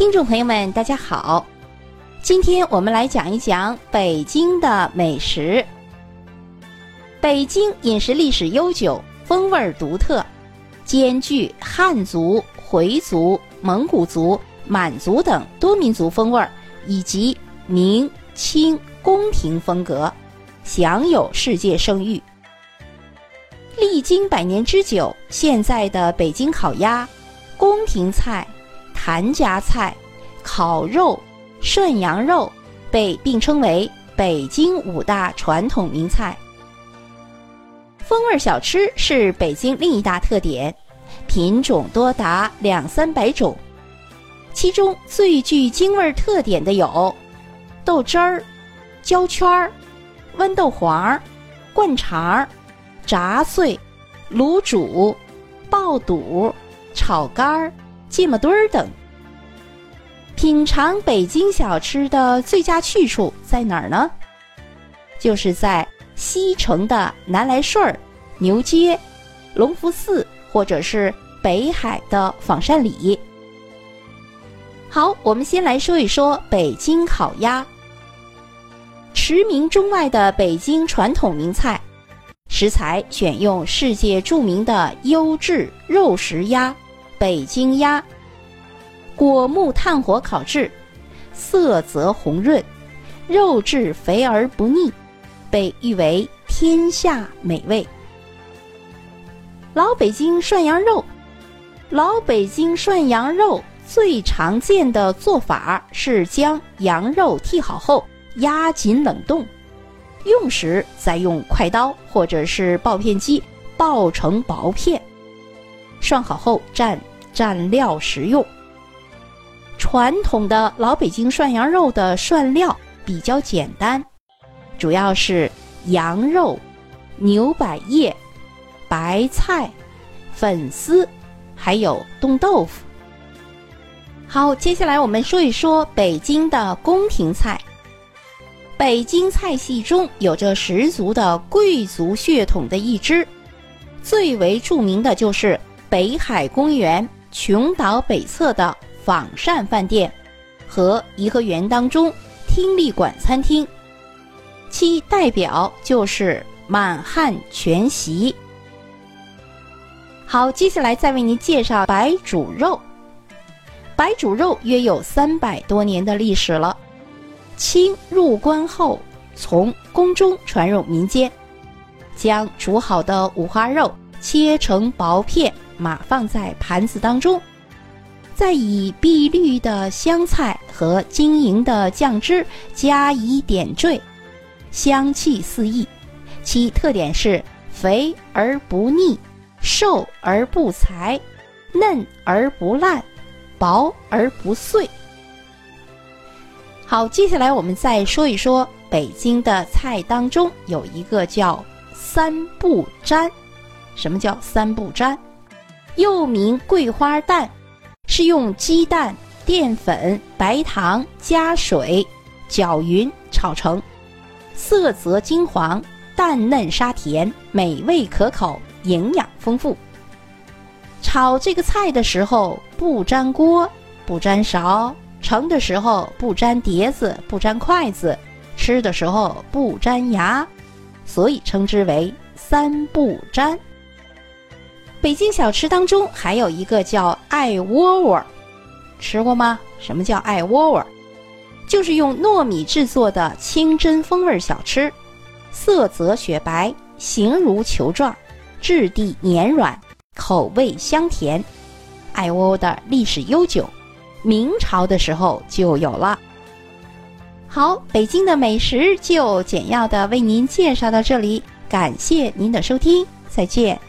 听众朋友们，大家好，今天我们来讲一讲北京的美食。北京饮食历史悠久，风味独特，兼具汉族、回族、蒙古族、满族等多民族风味，以及明清宫廷风格，享有世界声誉。历经百年之久，现在的北京烤鸭、宫廷菜。谭家菜、烤肉、涮羊肉被并称为北京五大传统名菜。风味小吃是北京另一大特点，品种多达两三百种。其中最具京味特点的有豆汁儿、焦圈儿、豌豆黄儿、灌肠儿、炸碎、卤煮、爆肚、炒肝儿。芥末墩儿等。品尝北京小吃的最佳去处在哪儿呢？就是在西城的南来顺儿、牛街、隆福寺，或者是北海的仿膳里。好，我们先来说一说北京烤鸭，驰名中外的北京传统名菜，食材选用世界著名的优质肉食鸭。北京鸭，果木炭火烤制，色泽红润，肉质肥而不腻，被誉为天下美味。老北京涮羊肉，老北京涮羊肉最常见的做法是将羊肉剔好后压紧冷冻，用时再用快刀或者是刨片机刨成薄片，涮好后蘸。蘸料食用。传统的老北京涮羊肉的涮料比较简单，主要是羊肉、牛百叶、白菜、粉丝，还有冻豆腐。好，接下来我们说一说北京的宫廷菜。北京菜系中有着十足的贵族血统的一支，最为著名的就是北海公园。琼岛北侧的仿膳饭店和颐和园当中听力馆餐厅，其代表就是满汉全席。好，接下来再为您介绍白煮肉。白煮肉约有三百多年的历史了，清入关后从宫中传入民间，将煮好的五花肉切成薄片。码放在盘子当中，再以碧绿的香菜和晶莹的酱汁加以点缀，香气四溢。其特点是肥而不腻，瘦而不柴，嫩而不烂，薄而不碎。好，接下来我们再说一说北京的菜当中有一个叫三不沾。什么叫三不沾？又名桂花蛋，是用鸡蛋、淀粉、白糖加水搅匀炒成，色泽金黄，蛋嫩沙甜，美味可口，营养丰富。炒这个菜的时候不粘锅，不粘勺；盛的时候不粘碟子，不粘筷子；吃的时候不粘牙，所以称之为三不粘。北京小吃当中还有一个叫艾窝窝，吃过吗？什么叫艾窝窝？就是用糯米制作的清真风味小吃，色泽雪白，形如球状，质地黏软，口味香甜。艾窝窝的历史悠久，明朝的时候就有了。好，北京的美食就简要的为您介绍到这里，感谢您的收听，再见。